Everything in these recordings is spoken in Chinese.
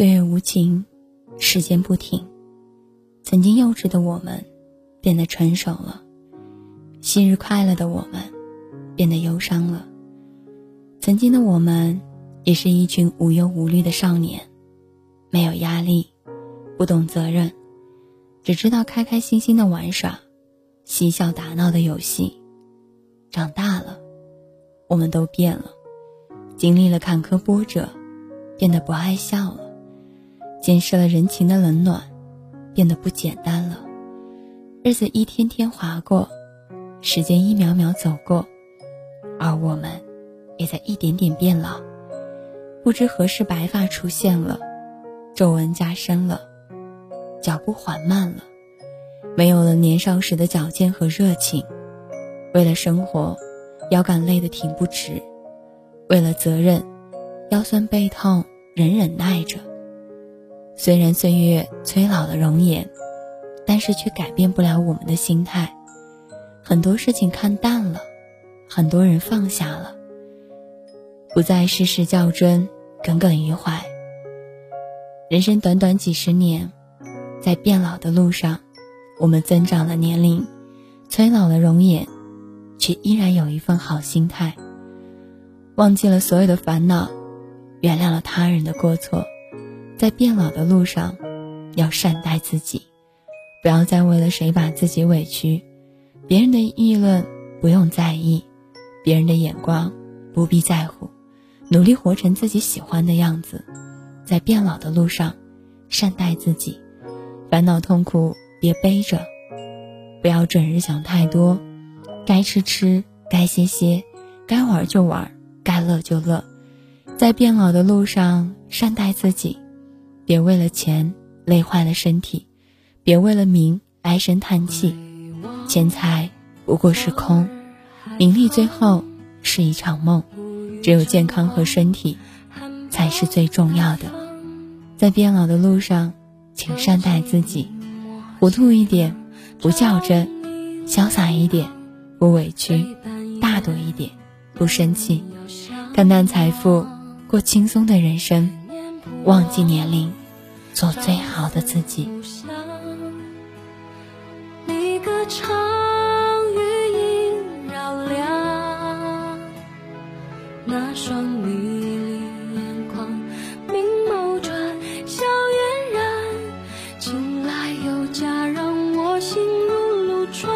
岁月无情，时间不停。曾经幼稚的我们，变得成熟了；昔日快乐的我们，变得忧伤了。曾经的我们，也是一群无忧无虑的少年，没有压力，不懂责任，只知道开开心心的玩耍，嬉笑打闹的游戏。长大了，我们都变了，经历了坎坷波折，变得不爱笑了。见识了人情的冷暖，变得不简单了。日子一天天划过，时间一秒秒走过，而我们也在一点点变老。不知何时，白发出现了，皱纹加深了，脚步缓慢了，没有了年少时的矫健和热情。为了生活，腰杆累得挺不直；为了责任，腰酸背痛忍忍耐着。虽然岁月催老了容颜，但是却改变不了我们的心态。很多事情看淡了，很多人放下了，不再事事较真，耿耿于怀。人生短短几十年，在变老的路上，我们增长了年龄，催老了容颜，却依然有一份好心态。忘记了所有的烦恼，原谅了他人的过错。在变老的路上，要善待自己，不要再为了谁把自己委屈。别人的议论不用在意，别人的眼光不必在乎，努力活成自己喜欢的样子。在变老的路上，善待自己，烦恼痛苦别背着，不要整日想太多。该吃吃，该歇歇，该玩就玩，该乐就乐。在变老的路上，善待自己。别为了钱累坏了身体，别为了名唉声叹气。钱财不过是空，名利最后是一场梦。只有健康和身体才是最重要的。在变老的路上，请善待自己，糊涂一点，不较真；潇洒一点，不委屈；大度一点，不生气。看淡财富，过轻松的人生，忘记年龄。做最好的自己。故乡你歌唱，余音绕梁，那双迷离眼眶，明眸转，笑嫣然，近来有佳，让我心如露霜。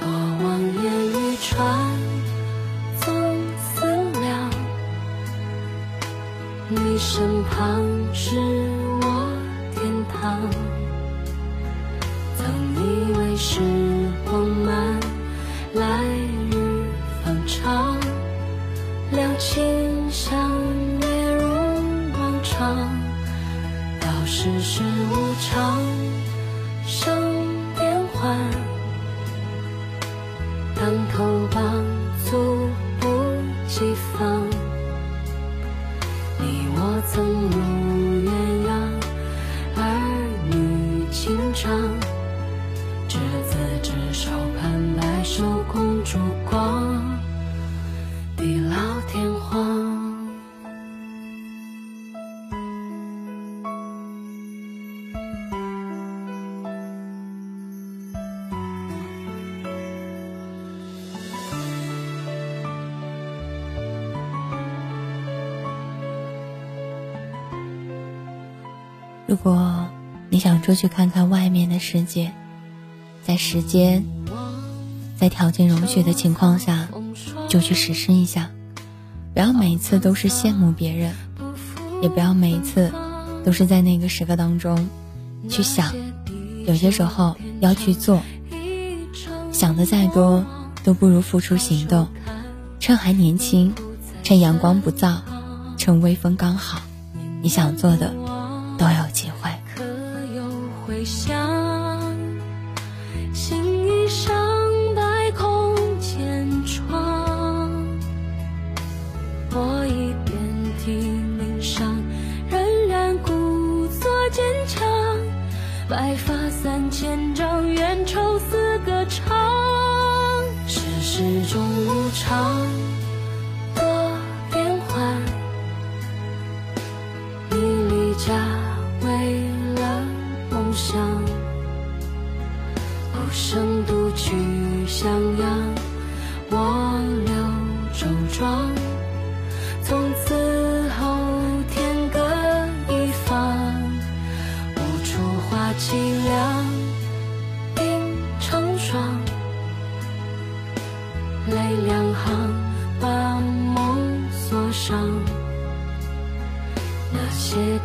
过往烟雨传，总思量，你身旁是。曾以为时光慢，来日方长。两情相悦如往常，道世事无常，生变幻。当头棒，猝不及防。你我曾如如果你想出去看看外面的世界。在时间、在条件容许的情况下，就去实施一下。不要每一次都是羡慕别人，也不要每一次都是在那个时刻当中去想。有些时候要去做，想的再多都不如付出行动。趁还年轻，趁阳光不燥，趁微风刚好，你想做的白发三千丈缘愁似个长。世事中无常多变幻你离家为了梦想孤身独去襄阳。我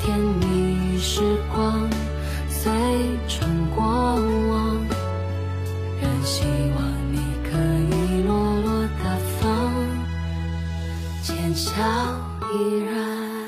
甜蜜时光，随春过往。仍希望你可以落落大方，浅笑依然。